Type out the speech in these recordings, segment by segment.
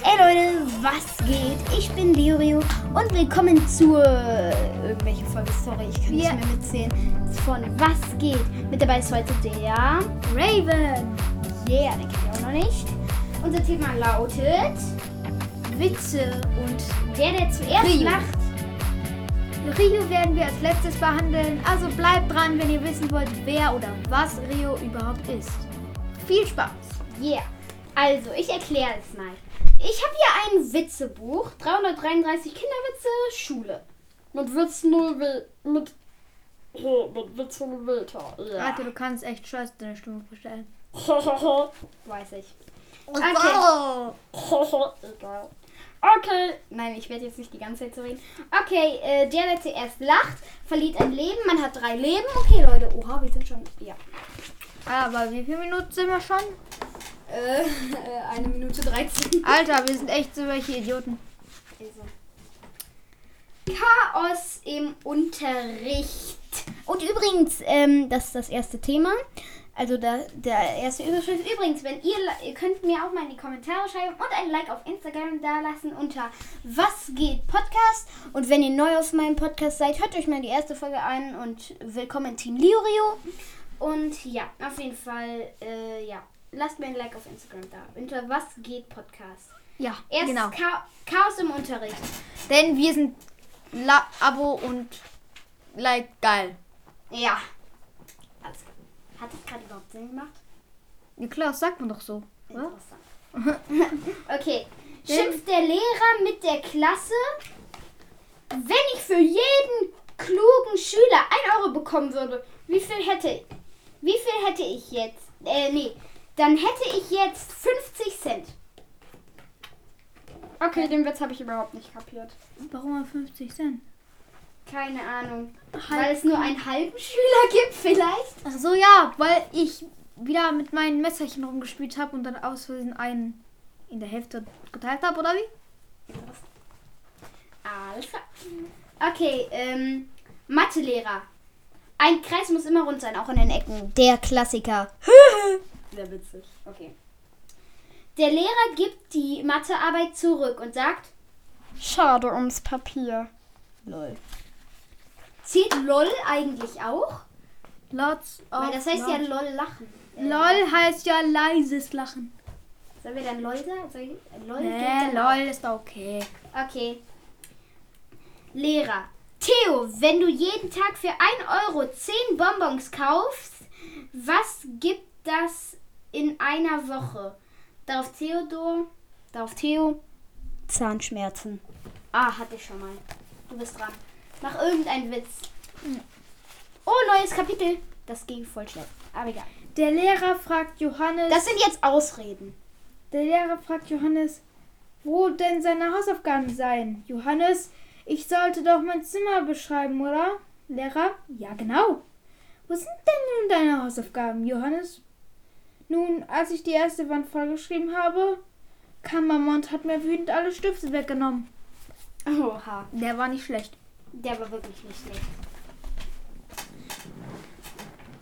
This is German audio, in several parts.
Ey Leute, was geht? Ich bin Leorio und willkommen zur äh, irgendwelche Folge. Sorry, ich kann Ja. nicht mehr mitzählen. Von Was geht? Mit dabei ist heute der Raven. Yeah, den kennt ihr auch noch nicht. Unser Thema lautet Witze und der, der zuerst Rio. lacht. Rio werden wir als letztes behandeln, also bleibt dran, wenn ihr wissen wollt, wer oder was Rio überhaupt ist. Viel Spaß. Yeah. Also, ich erkläre es mal. Ich habe hier ein Witzebuch, 333 Kinderwitze, Schule. Mit Witz 0 mit mit Witz 0 Meter. Ja. Alter, du kannst echt scheiße deine Stimme verstellen. Weiß ich. Okay. Egal. Okay. Nein, ich werde jetzt nicht die ganze Zeit so reden. Okay, äh, der, der zuerst lacht, verliert ein Leben. Man hat drei Leben. Okay, Leute. Oha, wir sind schon. Ja. Aber wie viele Minuten sind wir schon? Äh, eine Minute 13. Alter, wir sind echt so welche Idioten. Also. Chaos im Unterricht. Und übrigens, ähm, das ist das erste Thema. Also der, der erste Überschrift. Übrigens, wenn ihr, ihr könnt mir auch mal in die Kommentare schreiben und ein Like auf Instagram da lassen unter Was geht Podcast. Und wenn ihr neu auf meinem Podcast seid, hört euch mal die erste Folge an und willkommen Team Liorio. Und ja, auf jeden Fall, äh, ja, lasst mir ein Like auf Instagram da unter Was geht Podcast. Ja, Erst genau. Cha Chaos im Unterricht. Denn wir sind La Abo und Like geil. Ja. Alles klar. Hat das gerade überhaupt Sinn gemacht? Ja klar, das sagt man doch so. Interessant. okay. Schimpft der Lehrer mit der Klasse, wenn ich für jeden klugen Schüler 1 Euro bekommen würde, wie viel hätte wie viel hätte ich jetzt? Äh, nee. Dann hätte ich jetzt 50 Cent. Okay, den Witz habe ich überhaupt nicht kapiert. Warum mal 50 Cent? Keine Ahnung. Halb- Weil es nur einen halben Schüler gibt vielleicht. Ach so, ja, weil ich wieder mit meinen Messerchen rumgespielt habe und dann aus Versehen einen in der Hälfte geteilt habe, oder wie? Alles klar. Okay, ähm, Mathelehrer. Ein Kreis muss immer rund sein, auch in den Ecken. Der Klassiker. Sehr witzig. Okay. Der Lehrer gibt die Mathearbeit zurück und sagt, schade ums Papier. Lol. Zählt LOL eigentlich auch? Lots of Weil das heißt ja. LOL lachen. Äh, LOL heißt ja leises Lachen. Sollen wir dann LOL sagen? Soll ich- LOL Nee. LOL ist okay. Okay. Lehrer. Theo, wenn du jeden Tag für 1 Euro 10 Bonbons kaufst, was gibt das in einer Woche? Darauf Theodor, darauf Theo, Zahnschmerzen. Ah, hatte ich schon mal. Du bist dran. Mach irgendeinen Witz. Oh, neues Kapitel. Das ging voll schnell. Aber egal. Der Lehrer fragt Johannes. Das sind jetzt Ausreden. der Lehrer fragt Johannes, wo denn seine Hausaufgaben seien. Johannes, ich sollte doch mein Zimmer beschreiben, oder? Lehrer, ja genau. Wo sind denn nun deine Hausaufgaben, Johannes? Nun, als ich die erste Wand vollgeschrieben habe, kam Mama und hat mir wütend alle Stifte weggenommen. Oha. Der war nicht schlecht. Der war wirklich nicht schlecht.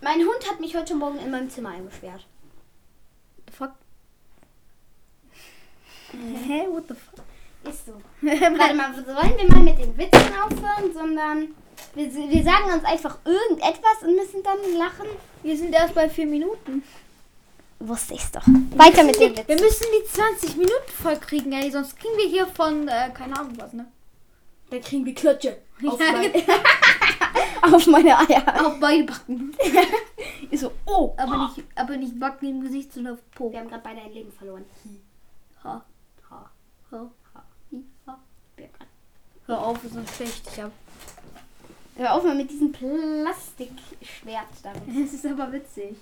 Mein Hund hat mich heute Morgen in meinem Zimmer eingesperrt. The fuck? Hä, what the fuck? Ist so. Warte mal, sollen wir mal mit den Witzen aufhören, sondern wir, wir sagen uns einfach irgendetwas und müssen dann lachen? Wir sind erst bei vier Minuten. Wusste ich's doch. Weiter mit den Wir Witzen. müssen die 20 Minuten voll kriegen, ey, sonst kriegen wir hier von, äh, keine Ahnung was, ne? Dann kriegen wir Klatsche. Auf, mein, auf meine Eier. Auf beide Backen. Ist so, oh. Aber nicht, aber nicht Backen im Gesicht, sondern auf Po. Wir haben gerade beide ein Leben verloren. Ha, Ha, ha, ha. ha. Wir grad- Hör auf, sonst schlecht ich ab. Hör auf mal mit diesem Plastikschwert damit. Es ist aber witzig.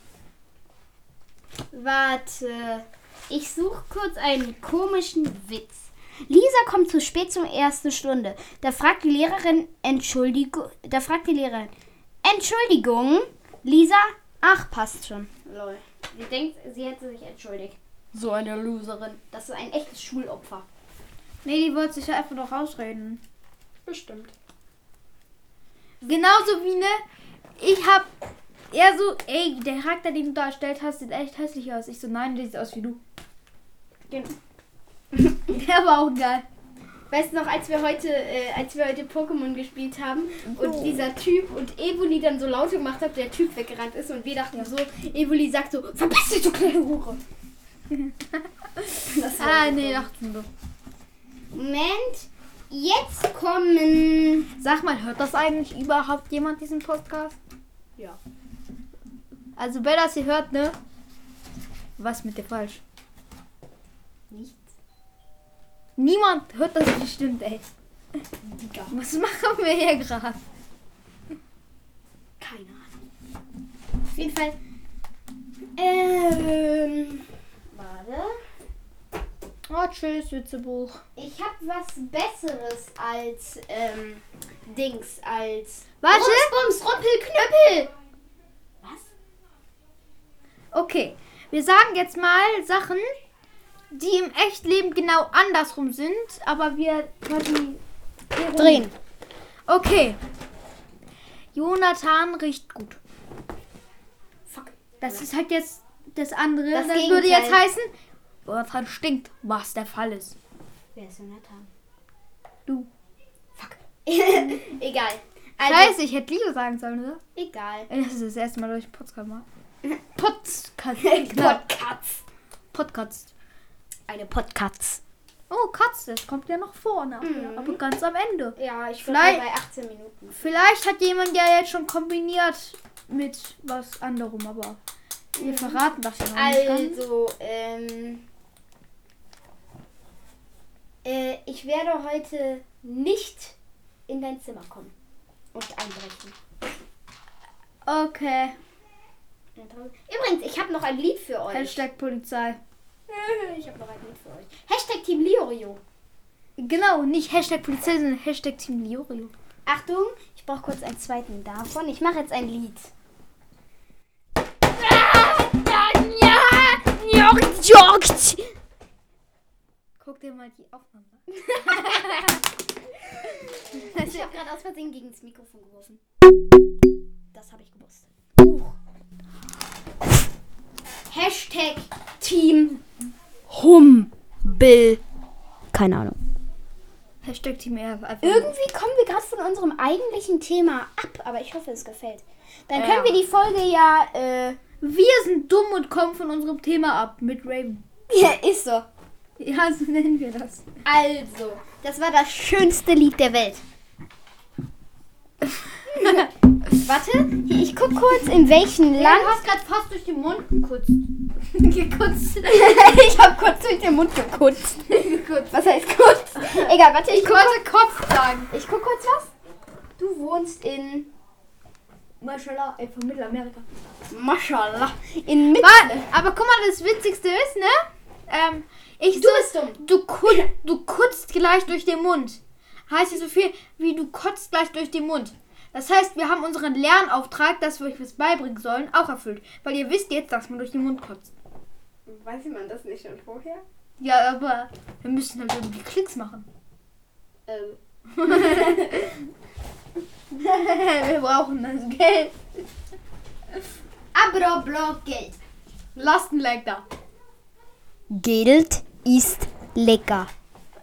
Warte. Ich suche kurz einen komischen Witz. Lisa kommt zu spät zur ersten Stunde. Da fragt die Lehrerin Entschuldigung. Da fragt die Lehrerin Entschuldigung. Lisa, ach passt schon. Lol. Sie denkt, sie hätte sich entschuldigt. So eine Loserin. Das ist ein echtes Schulopfer. Nee, die wollte sich ja einfach noch rausreden. Bestimmt. Genauso wie, ne? Ich hab eher so, ey, der Charakter, den du dargestellt hast, sieht echt hässlich aus. Ich so, nein, der sieht aus wie du. Genau. Der war auch geil. Weißt du noch, als wir heute, äh, als wir heute Pokémon gespielt haben und Oh. dieser Typ und Evoli dann so laut gemacht hat, der Typ weggerannt ist und wir dachten so, Evoli sagt so, verpiss dich, du kleine Hure. Ah, nee, dachten wir. Moment, jetzt kommen. Sag mal, hört das eigentlich überhaupt jemand diesen Podcast? Ja. Also, wer das hier hört, ne? Was mit dir falsch? Nichts. Niemand hört das bestimmt, ey. Digga. Was machen wir hier gerade? Keine Ahnung. Auf jeden Fall. Ähm. Warte. Oh, tschüss, Witzebuch. Ich habe was Besseres als ähm, Dings, als. Warte. Bums, Rumpel, Knöppel! Okay, wir sagen jetzt mal Sachen, die im Echtleben genau andersrum sind, aber wir quasi Drehen. Okay. Jonathan riecht gut. Fuck. Das ist halt jetzt das andere. Das Das, würde jetzt heißen, Jonathan stinkt, was der Fall ist. Wer ist Jonathan? Du. Fuck. Egal. Also, Scheiße, ich hätte Liebe sagen sollen, oder? egal. Das ist das erste Mal, dass ich Podcast mache. Podcast. Podcasts. Podcast. Eine Podcasts. Oh, Katze, das kommt ja noch vor nachher, Mhm. aber ganz am Ende. Ja, ich bin Vielleicht- bei 18 Minuten. Vielleicht hat jemand ja jetzt schon kombiniert mit was anderem, aber wir verraten das ja noch nicht ganz. Also, ähm. Äh, ich werde heute nicht in dein Zimmer kommen und einbrechen. Okay. Übrigens, ich habe noch ein Lied für euch. Hashtag Polizei. Ich habe noch ein Lied für euch. Hashtag Team Liorio. Genau, nicht Hashtag Polizei, sondern Hashtag Team Liorio. Achtung, ich brauche kurz einen zweiten davon. Ich mache jetzt ein Lied. Guck dir mal die Aufnahme an. Ich habe gerade aus Versehen gegen das Mikrofon geworfen. Das habe ich gewusst. Hashtag Team Humbel. Keine Ahnung. Hashtag Team. Einfach Irgendwie kommen wir gerade von unserem eigentlichen Thema ab, aber ich hoffe, es gefällt. Dann Ja. können wir die Folge ja, äh, Wir sind dumm und kommen von unserem Thema ab mit Raven. ja, ist so. Ja, so nennen wir das. Also, das war das schönste Lied der Welt. Warte, ich guck kurz, in welchem Ja, Land. du hast gerade fast durch den Mund gekutzt. gekutzt. ich habe kurz durch den Mund gekutzt. gekutzt. Was heißt kurz? Egal, warte, ich Ich wollte Kopf sagen. ich guck kurz was. Du wohnst in Mashallah, ey, von Mittelamerika. Mashallah. In Mitte. Warte, aber guck mal, das Witzigste ist, ne? Ähm, ich Du so, bist dumm. du, kut, du kutzt gleich durch den Mund. Heißt ja so viel wie du kotzt gleich durch den Mund. Das heißt, wir haben unseren Lernauftrag, dass wir euch was beibringen sollen, auch erfüllt. Weil ihr wisst jetzt, dass man durch den Mund kotzt. Weiß man das nicht schon vorher? Ja, aber wir müssen halt irgendwie Klicks machen. Ähm. wir brauchen das Geld. Aber Block Geld. Lastenleck da. Geld ist lecker.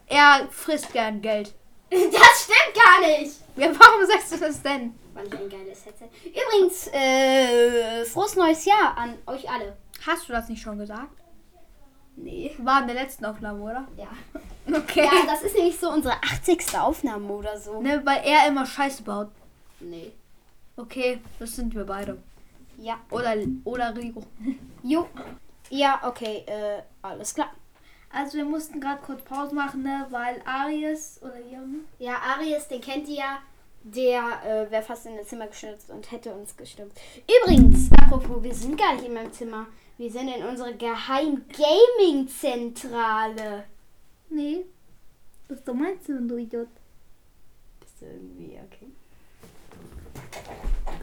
Er frisst gern Geld. Das stimmt gar nicht. Ja, warum sagst du das denn? Weil ich ein geiles Headset. Übrigens, äh, frohes neues Jahr an euch alle. Hast du das nicht schon gesagt? Nee. War in der letzten Aufnahme, oder? Ja. Okay. Ja, das ist nämlich so unsere 80. Aufnahme oder so. Ne, weil er immer Scheiße baut. Nee. Okay, das sind wir beide. Ja. Oder, oder Rigo. Jo. Ja, okay, äh, alles klar. Also wir mussten gerade kurz Pause machen, ne, weil Aries oder Jan. Ja, Aries, den kennt ihr ja. Der äh, wäre fast in das Zimmer gestürzt und hätte uns gestürzt. Übrigens, apropos, wir sind gar nicht in meinem Zimmer. Wir sind in unserer Geheim-Gaming-Zentrale. Nee. Was du meinst du, du Idiot? Bist du irgendwie, okay.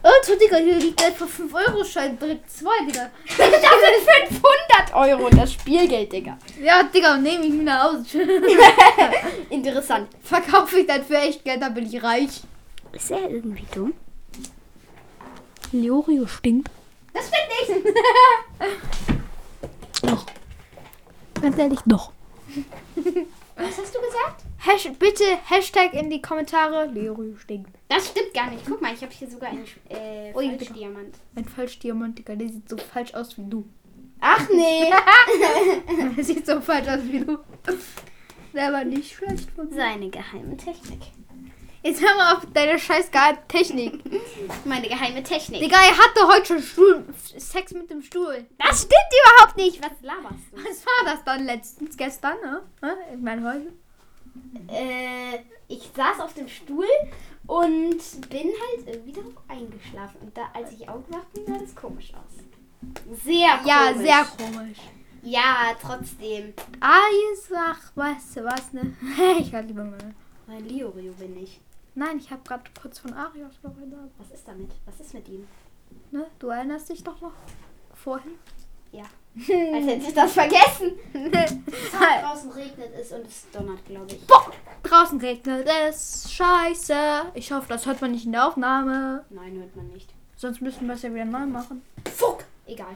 Oh, Digga, hier liegt einfach 5-Euro-Schein, direkt 2, Digga. das sind 500 Euro, das Spielgeld, Digga. Ja, Digga, nehme ich mir nach Hause. Interessant. Verkaufe ich dann für echt Geld, dann bin ich reich. Ist er irgendwie dumm? Leorio stinkt. Das stimmt nicht. Doch. Ganz ehrlich, doch. Was hast du gesagt? Hash bitte Hashtag in die Kommentare. Leroy stinkt. Das stimmt gar nicht. Guck mal, ich habe hier sogar einen äh, Ui, Falschdiamant. Ein Falschdiamant, Digga. Der sieht so falsch aus wie du. Ach nee. Der sieht so falsch aus wie du. Der war nicht schlecht von mir. Seine geheime Technik. Jetzt hör mal auf deine scheiß Technik. Meine geheime Technik. Digga, er hatte heute schon Stuhl, Sex mit dem Stuhl. Das stimmt überhaupt nicht. Was laberst du? Was war das dann letztens? Gestern, ne? Hä? Ich meine heute. Äh, ich saß auf dem Stuhl und bin halt irgendwie darauf eingeschlafen. Und da, als ich aufgewacht bin, sah das komisch aus. Sehr komisch. Ja, sehr komisch. Ja, trotzdem. Ah, jetzt ach, weißt du was, ne? ich halt lieber mal. Mein Liorio bin ich. Nein, ich habe gerade kurz von Arios noch erinnert. Was ist damit? Was ist mit ihm? Ne? Du erinnerst dich doch noch vorhin? Ja. Als hätte ich das vergessen. draußen regnet es und es donnert, glaube ich. Boah, draußen regnet es. Scheiße. Ich hoffe, das hört man nicht in der Aufnahme. Nein, hört man nicht. Sonst müssen wir es ja wieder neu machen. Fuck! Egal.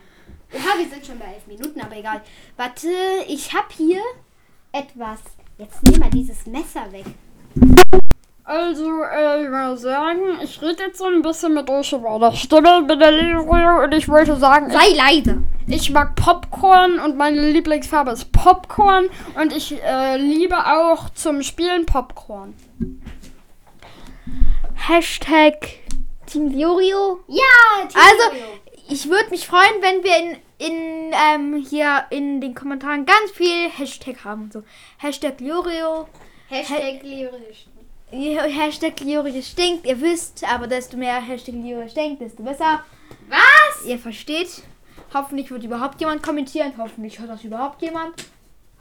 Ja, wir sind schon bei elf Minuten, aber egal. Warte, ich habe hier etwas. Jetzt nimm mal dieses Messer weg. Also, äh, ich würde sagen, ich rede jetzt so ein bisschen mit euch über der Stimme mit der Leroy und ich wollte sagen, Sei leise. ich mag Popcorn und meine Lieblingsfarbe ist Popcorn und ich äh, liebe auch zum Spielen Popcorn. Hashtag Team Liorio. Ja, Also, Timorio. ich würde mich freuen, wenn wir in, in ähm, hier in den Kommentaren ganz viel Hashtag haben. So. Hashtag Liorio. Hashtag lyrisch. Hashtag Liorio stinkt. Ihr wisst, aber desto mehr Hashtag Liorio stinkt, desto besser. Was? Ihr versteht. Hoffentlich wird überhaupt jemand kommentieren. Hoffentlich hört das überhaupt jemand.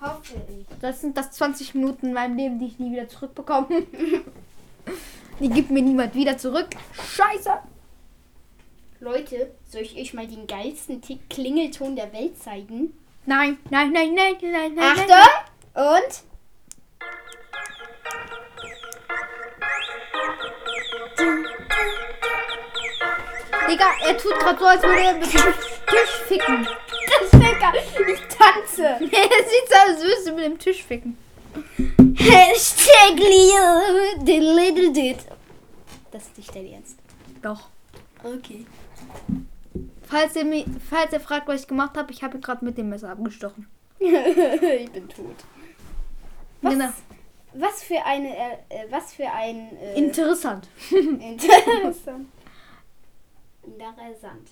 Hoffe ich. Das sind das 20 Minuten in meinem Leben, die ich nie wieder zurückbekomme. die gibt mir niemand wieder zurück. Scheiße. Leute, soll ich euch mal den geilsten Klingelton der Welt zeigen? Nein, nein, nein, nein, nein, nein. Achtung! Und? Digga, er tut gerade so, als würde er mit dem Tisch ficken. Das ist lecker. Ich tanze. er sieht so aus, als würdest du mit dem Tisch ficken. Hashtag Leo, the little dude. Das ist nicht dein Ernst. Doch. Okay. Falls ihr, mi- falls ihr fragt, was ich gemacht habe, ich habe ihn gerade mit dem Messer abgestochen. ich bin tot. Was, Genau. was für eine, äh, äh, was für ein äh, Interessant. interessant. Interessant.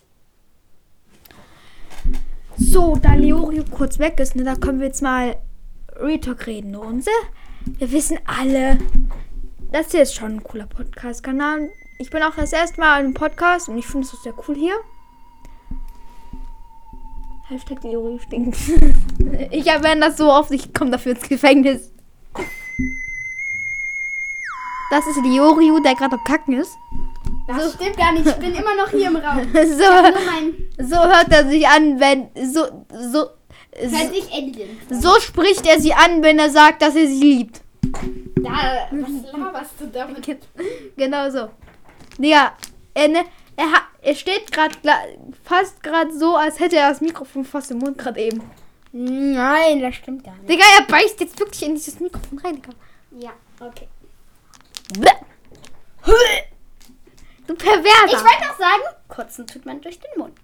So, da Leorio kurz weg ist, ne, da können wir jetzt mal Retalk reden. Und wir wissen alle, das hier ist schon ein cooler Podcast-Kanal. Ich bin auch das erste Mal in einem Podcast und ich finde es sehr cool hier. Hashtag Leorio stinkt. ich erwähne das so oft, ich komme dafür ins Gefängnis. Das ist Leorio, der gerade am Kacken ist. Das stimmt gar nicht. Ich bin immer noch hier im Raum. So, so hört er sich an, wenn so so enden. so spricht er sie an, wenn er sagt, dass er sie liebt. Da, was laberst du damit? Genau so. Digga, er, ne, er, er steht gerade fast gerade so, als hätte er das Mikrofon fast im Mund gerade eben. Nein, das stimmt gar nicht. Digga, er beißt jetzt wirklich in dieses Mikrofon rein, Digga. Ja, okay. Du Perverser. Ich wollte noch sagen, kotzen tut man durch den Mund.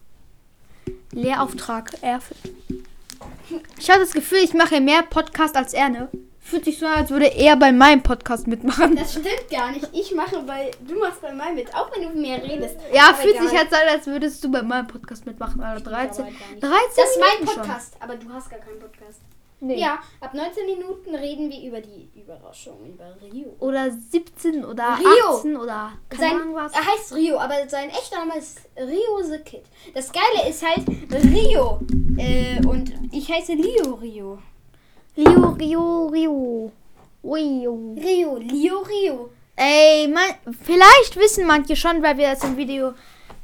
Lehrauftrag. Er. Ich habe das Gefühl, ich mache mehr Podcast als er, ne? Fühlt sich so an, als würde er bei meinem Podcast mitmachen. Das stimmt gar nicht. Ich mache bei, du machst bei meinem mit, auch wenn du mehr redest. Ja, fühlt sich jetzt an, als würdest du bei meinem Podcast mitmachen. Alter, 13. aber gar nicht. 13 Das ist mein Minuten schon. Podcast, aber du hast gar keinen Podcast. Nee. Ja, ab 19 Minuten reden wir über die Überraschung, über Rio. Oder 17 oder Rio. 18 oder keine Sein, Ahnung was. er heißt Rio, aber sein echter Name ist Rio the Kid. Das Geile ist halt Rio. Äh, und ich heiße Leo Rio. Rio, Rio, Rio. Rio. Rio, Leo Rio. Ey, man, vielleicht wissen manche schon, weil wir das im Video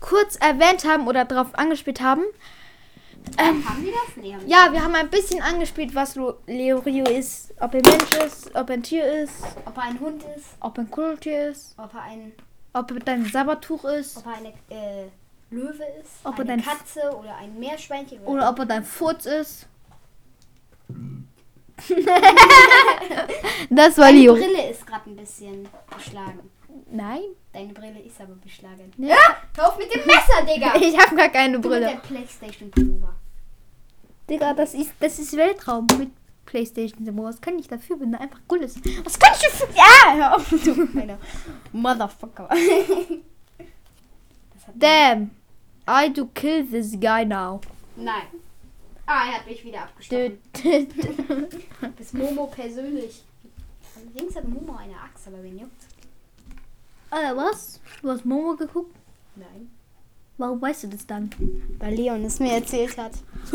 kurz erwähnt haben oder drauf angespielt haben. Ähm, Haben wir das? Nee, haben ja, wir haben ein bisschen angespielt, was Lo- Leo Rio ist. Ob er Mensch ist, ob er ein Tier ist. Ob er ein Hund ist, ob er ein Kuscheltier ist, ob er ein, ob er dein Sabbertuch ist ob er eine äh, Löwe ist, Ob er eine dein- Katze oder ein Meerschweinchen. oder ob er dein Furz ist. Das war Deine Leo. Brille ist gerade ein bisschen beschlagen. Nein. Deine Brille ist aber beschlagen. Nee. Ja, hör auf mit dem Messer, Digga! Ich habe gar keine Du mit der Brille. Playstation Pullover. Digga, das ist, das ist Weltraum mit Playstation. Was kann ich dafür, wenn da einfach cool ist? Was kann ich dafür? Ja, hör auf, du kleiner Motherfucker. Damn. I do kill this guy now. Nein. Ah, er hat mich wieder abgestochen. Bis Momo persönlich. Links hat Momo eine Axt, aber wen juckt? Äh, was? Du hast Momo geguckt? Nein. Warum weißt du das dann? Weil Leon es mir erzählt hat.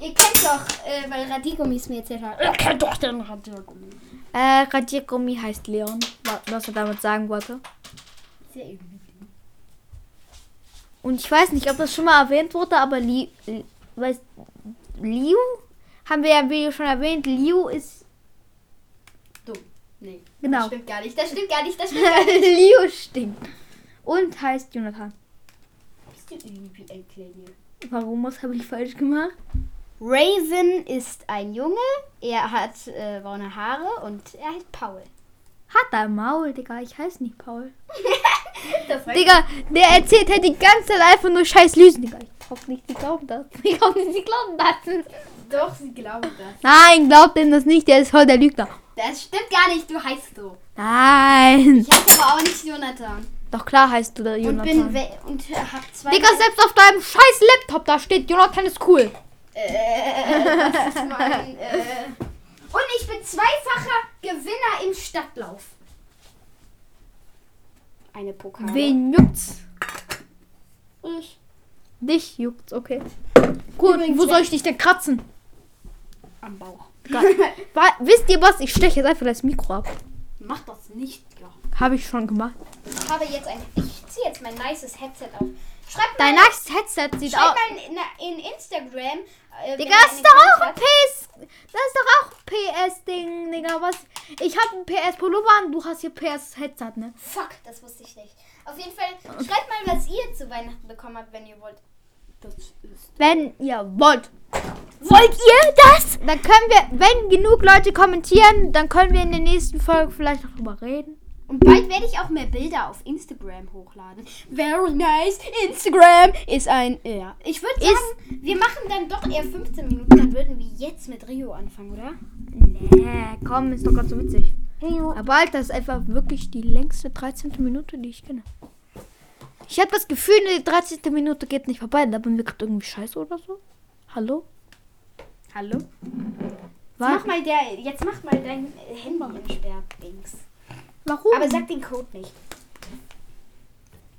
Ihr kennt doch, äh, weil Radikomi es mir erzählt hat. Ihr kennt doch den Radiergummi. Äh, Radiergummi heißt Leon. Wa- Was er damit sagen wollte. Irgendwie. Und ich weiß nicht, ob das schon mal erwähnt wurde, aber Li, Li, weiß, Liu haben wir ja im Video schon erwähnt. Liu ist. Genau. Das stimmt gar nicht. Das stimmt gar nicht. Das stimmt gar nicht. Liu stinkt. Und heißt Jonathan. Bist du irgendwie ein Kleiner? Warum? Was habe ich falsch gemacht? Raven ist ein Junge. Er hat äh, braune Haare und er heißt Paul. Hat er Maul, Digga. Ich heiße nicht Paul. Digga, der erzählt halt die ganze Zeit einfach nur scheiß Lüsen, Digga. Ich hoffe nicht, sie glauben das. Ich hoffe nicht, sie glauben das. Doch, sie glauben das. Nein, glaubt denn das nicht. Der ist voll der Lügner. Das stimmt gar nicht. Du heißt so. Nein. Ich heiße aber auch nicht Jonathan. Doch klar heißt du Und Jonathan. bin we und hab zwei. Digga, selbst auf deinem scheiß Laptop da steht, Jonathan ist cool. Äh, das ist mein, äh. Und ich bin zweifacher Gewinner im Stadtlauf. Eine Pokal. Wen juckt's? Ich. Dich juckt's, okay. Gut, Übrigens, wo soll ich dich denn kratzen? Am Bauch. Wisst ihr was? Ich steche jetzt einfach das Mikro ab. Mach das nicht, ja. Habe ich schon gemacht. Ich habe jetzt ein. Ich ziehe jetzt mein nices Headset auf. Schreibt Dein mal, nächstes Headset sieht aus. schreibt mal in, in Instagram. Äh, Digga, ist doch auch ein PS. Das ist doch auch PS-Ding, Digga. Was? Ich habe ein PS-Pullover und du hast hier PS-Headset, ne? Fuck, das wusste ich nicht. Auf jeden Fall, schreibt mal, was ihr zu Weihnachten bekommen habt, wenn ihr wollt. Das ist. Wenn ihr wollt. Wollt ihr das? Dann können wir, wenn genug Leute kommentieren, dann können wir in der nächsten Folge vielleicht noch drüber reden. Und bald werde ich auch mehr Bilder auf Instagram hochladen. Very nice. Instagram ist ein. Ja. Ich würde sagen, wir machen dann doch eher 15 Minuten. Dann würden wir jetzt mit Rio anfangen, oder? Nee, komm, ist doch ganz so witzig. Aber Alter, das ist einfach wirklich die längste 13. Minute, die ich kenne. Ich habe das Gefühl, die 13. Minute geht nicht vorbei. Da bin wir gerade irgendwie scheiße oder so. Hallo? Hallo? Jetzt mach mal, der, jetzt mach mal dein Handy in Sperrdings. Warum? Aber sag den Code nicht.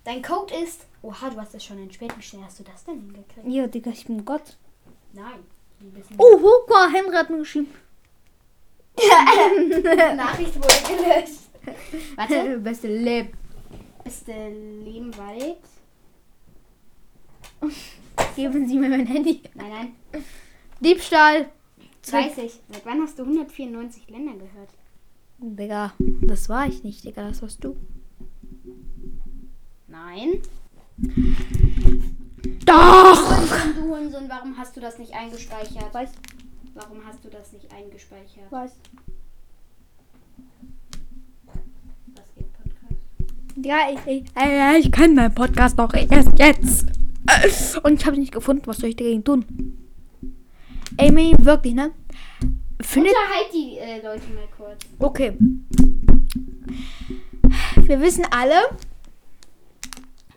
Dein Code ist. Oha, du hast das schon entsperrt. Wie schnell hast du das denn hingekriegt? ja, Digga, ich bin Gott. Nein. Oh, guck mal, Henry hat mir geschrieben. Nachricht wurde gelöscht. Warte. Beste Leb. Beste Lehmwald. Geben Sie mir mein Handy. Nein, nein. Diebstahl. Weiß ich. Seit wann hast du 194 Länder gehört? Digga, das war ich nicht, Digga, das warst du. Nein. Doch! Hurensohn, du Hurensohn, warum hast du das nicht eingespeichert? Weiß, Warum hast du das nicht eingespeichert? weiß. Was geht Podcast? Ja, ich, ich, äh, ich kenne meinen Podcast doch erst jetzt. Und ich habe nicht gefunden, was soll ich dagegen tun? Manny, wirklich, ne? Findet. Unterhalt die äh, Leute mal kurz. Okay. Wir wissen alle,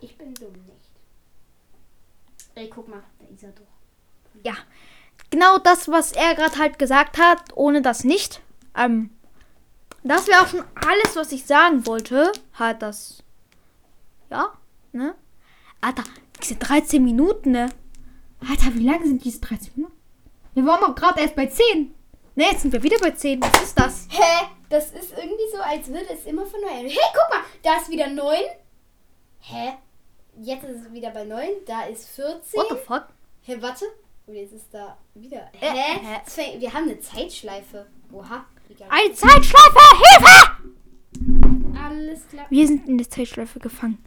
Ich bin dumm nicht. Ey, guck mal, da ist er doch. ja, genau das, was er gerade halt gesagt hat, ohne das nicht. Ähm, das wäre auch schon alles, was ich sagen wollte. Hat das. Ja, ne? Alter, diese 13 Minuten, ne? Alter, wie lang sind diese 13 Minuten? Wir waren doch gerade erst bei 10. Ne, jetzt sind wir wieder bei 10. Was ist das? Hä? Das ist irgendwie so, als würde es immer von neu. Hey, guck mal, da ist wieder 9. Hä? Jetzt ist es wieder bei 9. Da ist 14. What the fuck? Hä, warte. Und jetzt ist da wieder. Äh, Hä? hä? Fängt- Wir haben eine Zeitschleife. Oha. Eine Zeitschleife! Hilfe! Alles klar. Wir sind in der Zeitschleife gefangen.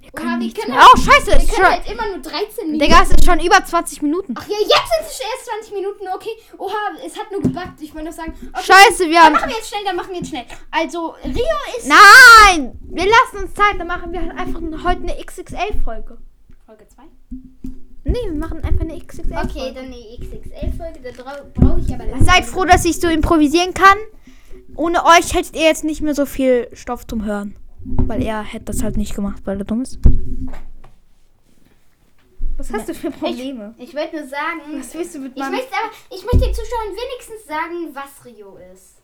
Wir können wir nichts können halt- Oh, scheiße, Wir es ist können schon, halt immer nur 13 Minuten. Digga, es ist schon über 20 Minuten. Ach ja, jetzt sind es erst 20 Minuten, okay. Oha, es hat nur gebackt. Ich wollte noch sagen. Okay, Scheiße, wir Dann haben... machen wir jetzt schnell, dann machen wir jetzt schnell. Also, Rio ist. Nein! Wir lassen uns Zeit, dann machen wir halt einfach heute eine XXL-Folge. Folge 2. Nee, wir machen einfach eine XXL-Folge. Okay, dann die XXL-Folge. Da brauche ich aber lange. Seid froh, dass ich so improvisieren kann. Ohne euch hättet ihr jetzt nicht mehr so viel Stoff zum Hören. Weil er hätte das halt nicht gemacht, weil er dumm ist. Was hast du für Probleme? Ich wollte nur sagen. Was willst du mit Ich meinem... möchte aber, ich möchte den Zuschauern wenigstens sagen, was Rio ist.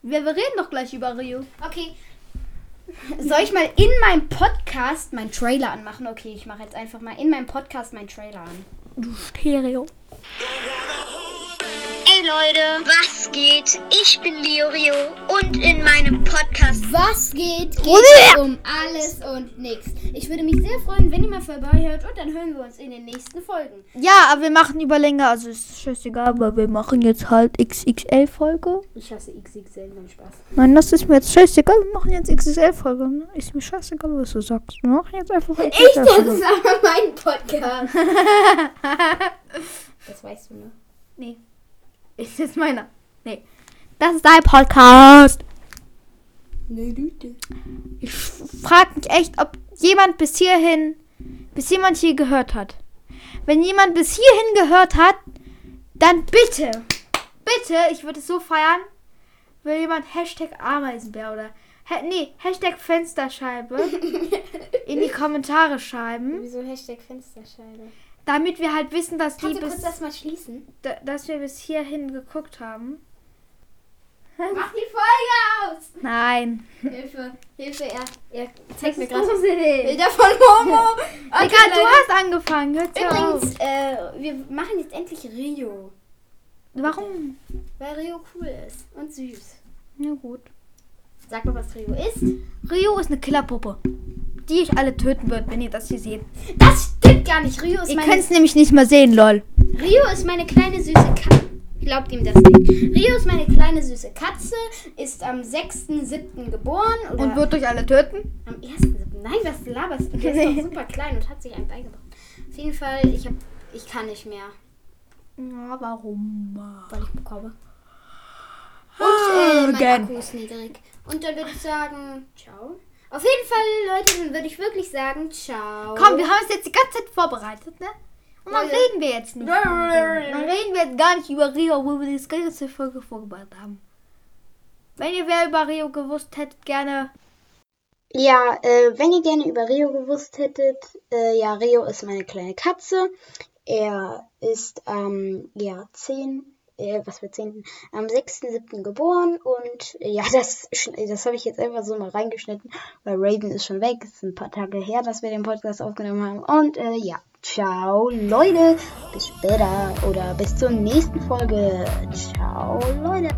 Wir, wir reden doch gleich über Rio. Okay. Soll ich mal in meinem Podcast meinen Trailer anmachen? Okay, ich mache jetzt einfach mal in meinem Podcast meinen Trailer an. Du Stereo. Ey Leute, was geht? Ich bin Leo Rio und in meinem Podcast Was geht? Geht Oder- um alles und nichts. Ich würde mich sehr freuen, wenn ihr mal vorbeihört und dann hören wir uns in den nächsten Folgen. Ja, aber wir machen über länger, also ist scheißegal, aber wir machen jetzt halt XXL-Folge. Ich hasse XXL, mein Spaß. Nein, das ist mir jetzt scheißegal, wir machen jetzt XXL-Folge. ne? Ist mir scheißegal, was du sagst. Wir machen jetzt einfach Ich, das XXL-Folge. ist aber mein Podcast. das weißt du, ne? Nee. Ist jetzt meiner. Nee. Das ist dein Podcast. Ne, Güte. Ich frage mich echt, ob jemand bis hierhin, bis jemand hier gehört hat. Wenn jemand bis hierhin gehört hat, dann bitte, bitte, ich würde es so feiern, will jemand Hashtag Ameisenbär oder, ha, nee, Hashtag Fensterscheibe in die Kommentare schreiben, Wieso Hashtag Fensterscheibe? damit wir halt wissen, dass die Kannst du kurz bis, das mal schließen? da- dass wir bis hierhin geguckt haben. Mach die Folge aus! Nein. Hilfe, Hilfe, er, er zeigt mir gerade. Bilder von Momo. Okay, Egal, du hast angefangen. Hör's ja auf. Übrigens, äh, wir machen jetzt endlich Rio. Warum? Weil Rio cool ist und süß. Ja gut. Sag mal, was Rio ist. Rio ist eine Killerpuppe, die euch alle töten wird, wenn ihr das hier seht. Das stimmt gar nicht. Rio ist Ihr meine könnt es nämlich nicht mal sehen, lol. Rio ist meine kleine süße Katze. Glaubt ihm das nicht. Rio ist meine kleine süße Katze, ist am 6.7. geboren. Und wird euch alle töten? am 1.7. Nein, was laberst du? Der ist doch super klein und hat sich einen beigebracht. Auf jeden Fall, ich, hab, ich kann nicht mehr, Ja, warum? weil ich bekomme. Und äh, mein Again. Akku ist niedrig. Und dann würde ich sagen, ciao. Auf jeden Fall, Leute, dann würde ich wirklich sagen, ciao. Komm, wir haben es jetzt die ganze Zeit vorbereitet, ne? Und dann reden wir jetzt nicht. Dann reden wir jetzt gar nicht über Rio, wo wir das ganze Folge vorgebracht haben. Wenn ihr wer über Rio gewusst hättet, gerne. Ja, äh, wenn ihr gerne über Rio gewusst hättet, äh, ja, Rio ist meine kleine Katze. Er ist am, ja, 10, äh, was für 10, am 6.7. geboren und äh, ja, das, schn- das habe ich jetzt einfach so mal reingeschnitten, weil Raven ist schon weg. Es ist ein paar Tage her, dass wir den Podcast aufgenommen haben. Und äh, ja, ciao, Leute. Bis später oder bis zur nächsten Folge. Ciao, Leute.